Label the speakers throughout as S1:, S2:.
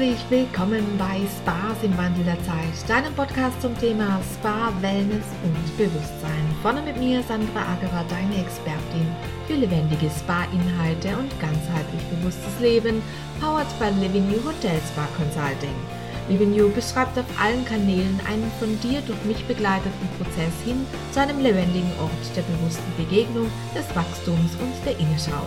S1: Herzlich willkommen bei Spas im Wandel der Zeit, deinem Podcast zum Thema Spa, Wellness und Bewusstsein. Vorne mit mir Sandra Agerer, deine Expertin für lebendige Spa-Inhalte und ganzheitlich bewusstes Leben, powered by Living You Hotel Spa Consulting. Living You beschreibt auf allen Kanälen einen von dir durch mich begleiteten Prozess hin zu einem lebendigen Ort der bewussten Begegnung, des Wachstums und der Innenschau.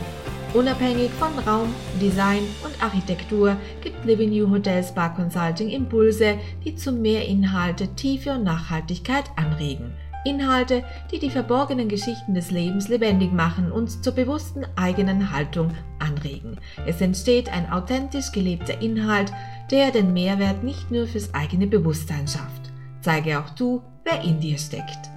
S1: Unabhängig von Raum, Design und Architektur gibt Living New Hotel Spa Consulting Impulse, die zu mehr Inhalte, Tiefe und Nachhaltigkeit anregen. Inhalte, die die verborgenen Geschichten des Lebens lebendig machen und zur bewussten eigenen Haltung anregen. Es entsteht ein authentisch gelebter Inhalt, der den Mehrwert nicht nur fürs eigene Bewusstsein schafft. Zeige auch du, wer in dir steckt.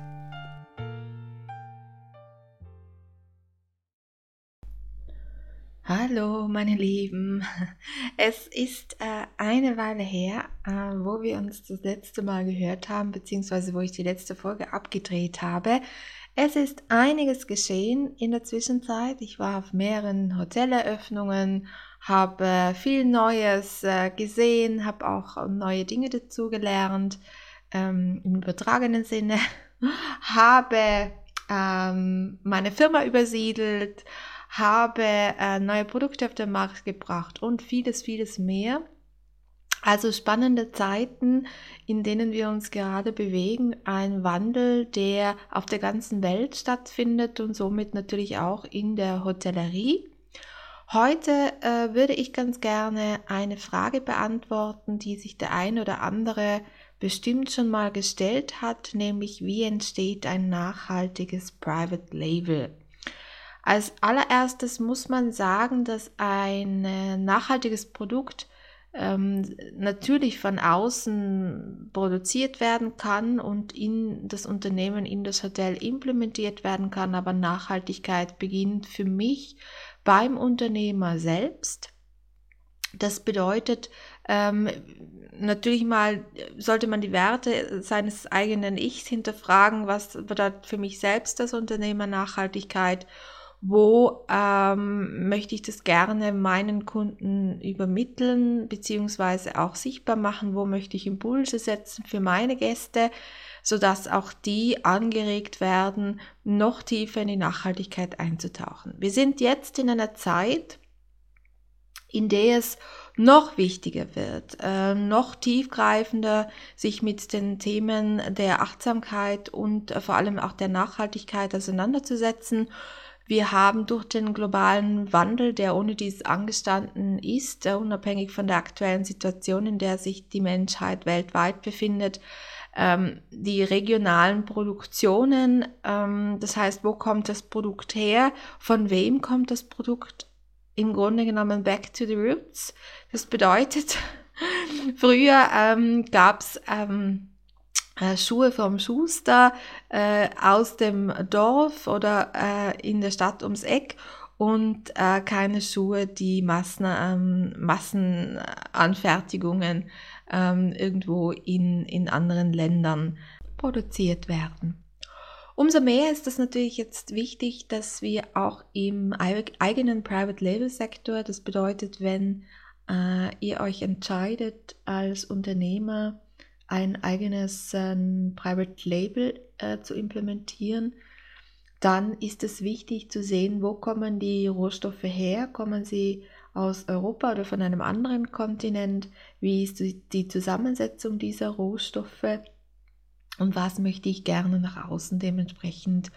S2: Hallo, meine Lieben. Es ist äh, eine Weile her, äh, wo wir uns das letzte Mal gehört haben, beziehungsweise wo ich die letzte Folge abgedreht habe. Es ist einiges geschehen in der Zwischenzeit. Ich war auf mehreren Hoteleröffnungen, habe viel Neues äh, gesehen, habe auch neue Dinge dazugelernt, ähm, im übertragenen Sinne, habe ähm, meine Firma übersiedelt, habe äh, neue Produkte auf den Markt gebracht und vieles, vieles mehr. Also spannende Zeiten, in denen wir uns gerade bewegen, ein Wandel, der auf der ganzen Welt stattfindet und somit natürlich auch in der Hotellerie. Heute äh, würde ich ganz gerne eine Frage beantworten, die sich der ein oder andere bestimmt schon mal gestellt hat, nämlich wie entsteht ein nachhaltiges Private Label? Als allererstes muss man sagen, dass ein äh, nachhaltiges Produkt ähm, natürlich von außen produziert werden kann und in das Unternehmen, in das Hotel implementiert werden kann, aber Nachhaltigkeit beginnt für mich beim Unternehmer selbst. Das bedeutet, ähm, natürlich mal sollte man die Werte seines eigenen Ichs hinterfragen, was bedeutet für mich selbst das Unternehmer Nachhaltigkeit wo ähm, möchte ich das gerne meinen Kunden übermitteln, beziehungsweise auch sichtbar machen, wo möchte ich Impulse setzen für meine Gäste, sodass auch die angeregt werden, noch tiefer in die Nachhaltigkeit einzutauchen. Wir sind jetzt in einer Zeit, in der es noch wichtiger wird, äh, noch tiefgreifender sich mit den Themen der Achtsamkeit und äh, vor allem auch der Nachhaltigkeit auseinanderzusetzen wir haben durch den globalen Wandel, der ohne dies angestanden ist, äh, unabhängig von der aktuellen Situation, in der sich die Menschheit weltweit befindet, ähm, die regionalen Produktionen, ähm, das heißt, wo kommt das Produkt her, von wem kommt das Produkt, im Grunde genommen back to the roots. Das bedeutet, früher ähm, gab es ähm, äh, Schuhe vom Schuster äh, aus dem Dorf oder äh, in der Stadt ums Eck und äh, keine Schuhe, die Massen, ähm, Massenanfertigungen ähm, irgendwo in, in anderen Ländern produziert werden. Umso mehr ist es natürlich jetzt wichtig, dass wir auch im eigenen Private Label Sektor, das bedeutet, wenn äh, ihr euch entscheidet als Unternehmer, ein eigenes äh, Private Label äh, zu implementieren, dann ist es wichtig zu sehen, wo kommen die Rohstoffe her, kommen sie aus Europa oder von einem anderen Kontinent, wie ist die Zusammensetzung dieser Rohstoffe und was möchte ich gerne nach außen dementsprechend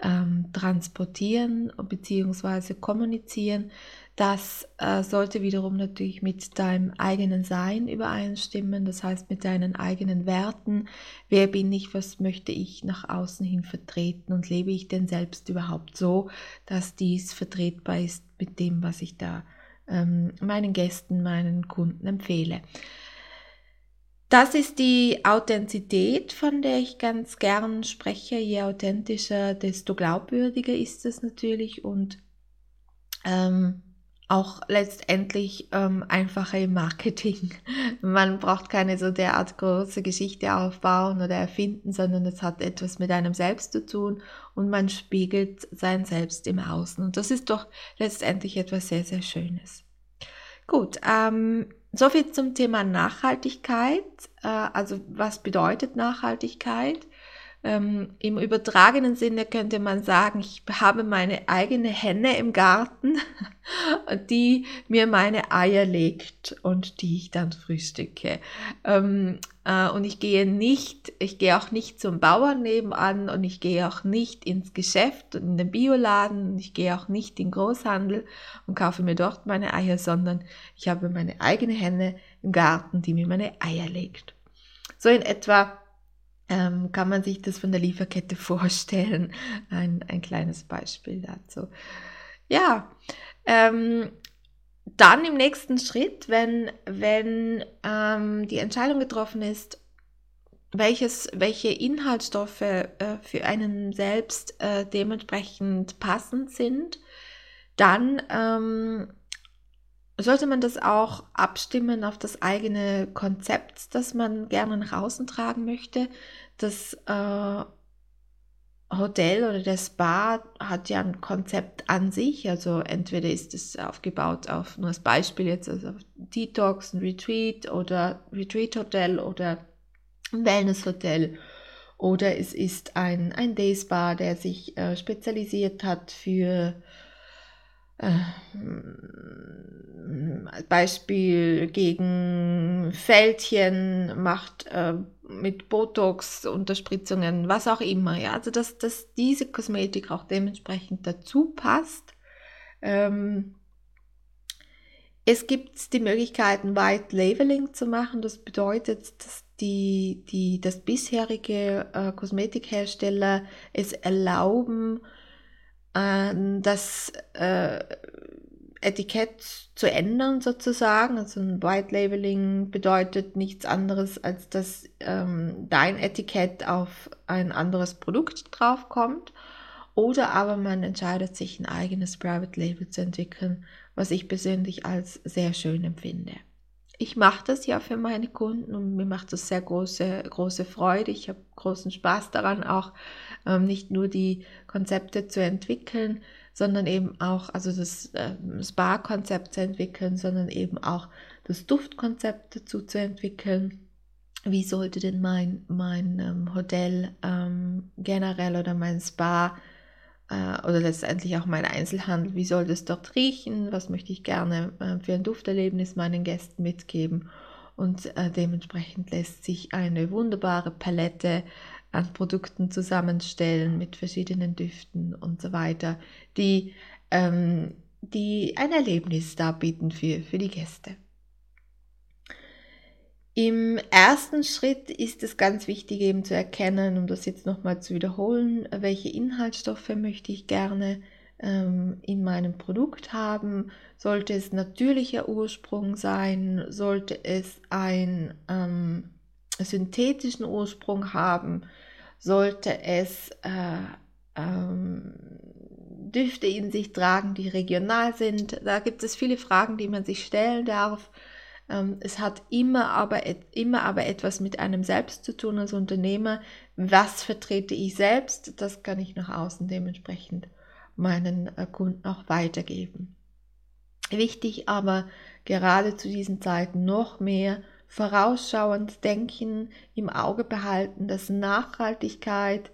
S2: ähm, transportieren bzw. kommunizieren. Das äh, sollte wiederum natürlich mit deinem eigenen Sein übereinstimmen, das heißt mit deinen eigenen Werten. Wer bin ich, was möchte ich nach außen hin vertreten und lebe ich denn selbst überhaupt so, dass dies vertretbar ist mit dem, was ich da ähm, meinen Gästen, meinen Kunden empfehle. Das ist die Authentizität, von der ich ganz gern spreche. Je authentischer, desto glaubwürdiger ist es natürlich und ähm, auch letztendlich ähm, einfacher im Marketing. Man braucht keine so derart große Geschichte aufbauen oder erfinden, sondern es hat etwas mit einem selbst zu tun und man spiegelt sein Selbst im Außen. Und das ist doch letztendlich etwas sehr, sehr Schönes. Gut, ähm, soviel zum Thema Nachhaltigkeit. Äh, also was bedeutet Nachhaltigkeit? Ähm, Im übertragenen Sinne könnte man sagen, ich habe meine eigene Henne im Garten, die mir meine Eier legt und die ich dann frühstücke. Ähm, äh, und ich gehe nicht, ich gehe auch nicht zum Bauern nebenan und ich gehe auch nicht ins Geschäft und in den Bioladen und ich gehe auch nicht in den Großhandel und kaufe mir dort meine Eier, sondern ich habe meine eigene Henne im Garten, die mir meine Eier legt. So in etwa ähm, kann man sich das von der Lieferkette vorstellen. Ein, ein kleines Beispiel dazu. Ja, ähm, dann im nächsten Schritt, wenn, wenn ähm, die Entscheidung getroffen ist, welches, welche Inhaltsstoffe äh, für einen selbst äh, dementsprechend passend sind, dann ähm, sollte man das auch abstimmen auf das eigene Konzept, das man gerne nach außen tragen möchte. Das äh, Hotel oder der Spa hat ja ein Konzept an sich, also entweder ist es aufgebaut auf, nur als Beispiel jetzt, also Detox, ein Retreat oder Retreat Hotel oder ein Wellness Hotel oder es ist ein, ein Day Spa, der sich äh, spezialisiert hat für äh, Beispiel gegen Fältchen macht äh, mit Botox, Unterspritzungen, was auch immer. Ja? Also dass, dass diese Kosmetik auch dementsprechend dazu passt. Ähm, es gibt die Möglichkeiten, White Labeling zu machen. Das bedeutet, dass die, die, das bisherige äh, Kosmetikhersteller es erlauben, äh, das äh, Etikett zu ändern sozusagen. Also ein White Labeling bedeutet nichts anderes, als dass ähm, dein Etikett auf ein anderes Produkt draufkommt. Oder aber man entscheidet sich ein eigenes Private Label zu entwickeln, was ich persönlich als sehr schön empfinde. Ich mache das ja für meine Kunden und mir macht das sehr große, große Freude. Ich habe großen Spaß daran, auch ähm, nicht nur die Konzepte zu entwickeln, sondern eben auch, also das äh, Spa-Konzept zu entwickeln, sondern eben auch das Duftkonzept dazu zu entwickeln. Wie sollte denn mein, mein ähm, Hotel ähm, generell oder mein Spa äh, oder letztendlich auch mein Einzelhandel, wie soll das dort riechen? Was möchte ich gerne äh, für ein Dufterlebnis meinen Gästen mitgeben? Und äh, dementsprechend lässt sich eine wunderbare Palette an Produkten zusammenstellen mit verschiedenen Düften und so weiter, die, ähm, die ein Erlebnis darbieten für, für die Gäste. Im ersten Schritt ist es ganz wichtig eben zu erkennen, um das jetzt nochmal zu wiederholen, welche Inhaltsstoffe möchte ich gerne ähm, in meinem Produkt haben. Sollte es natürlicher Ursprung sein? Sollte es ein ähm, synthetischen Ursprung haben, sollte es äh, ähm, Düfte in sich tragen, die regional sind. Da gibt es viele Fragen, die man sich stellen darf. Ähm, es hat immer aber, immer aber etwas mit einem selbst zu tun als Unternehmer. Was vertrete ich selbst? Das kann ich nach außen dementsprechend meinen äh, Kunden auch weitergeben. Wichtig aber gerade zu diesen Zeiten noch mehr vorausschauend denken, im Auge behalten, dass Nachhaltigkeit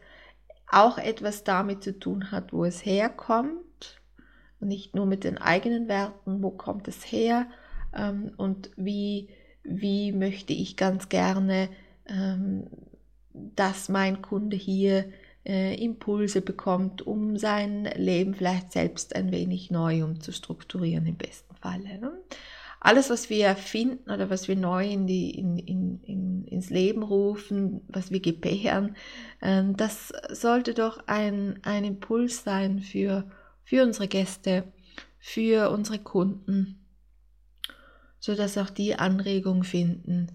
S2: auch etwas damit zu tun hat, wo es herkommt und nicht nur mit den eigenen Werten, wo kommt es her ähm, und wie, wie möchte ich ganz gerne, ähm, dass mein Kunde hier äh, Impulse bekommt, um sein Leben vielleicht selbst ein wenig neu umzustrukturieren im besten Falle. Ne? Alles, was wir erfinden oder was wir neu in die, in, in, in, ins Leben rufen, was wir gebären, ähm, das sollte doch ein, ein Impuls sein für, für unsere Gäste, für unsere Kunden, sodass auch die Anregung finden,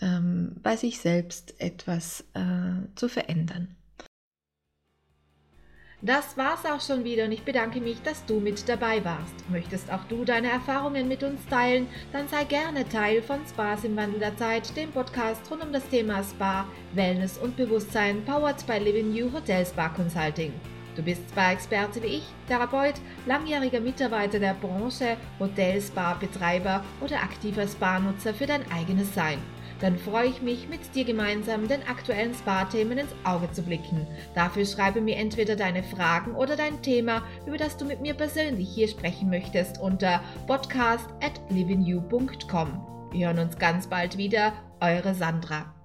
S2: ähm, bei sich selbst etwas äh, zu verändern.
S1: Das war's auch schon wieder und ich bedanke mich, dass du mit dabei warst. Möchtest auch du deine Erfahrungen mit uns teilen, dann sei gerne Teil von Spas im Wandel der Zeit, dem Podcast rund um das Thema Spa, Wellness und Bewusstsein, powered by Living You Hotel Spa Consulting. Du bist Spa-Experte wie ich, Therapeut, langjähriger Mitarbeiter der Branche, Hotel, Spa-Betreiber oder aktiver Spa-Nutzer für dein eigenes Sein. Dann freue ich mich, mit dir gemeinsam den aktuellen Spa-Themen ins Auge zu blicken. Dafür schreibe mir entweder deine Fragen oder dein Thema, über das du mit mir persönlich hier sprechen möchtest, unter podcast at livingyou.com. Wir hören uns ganz bald wieder. Eure Sandra.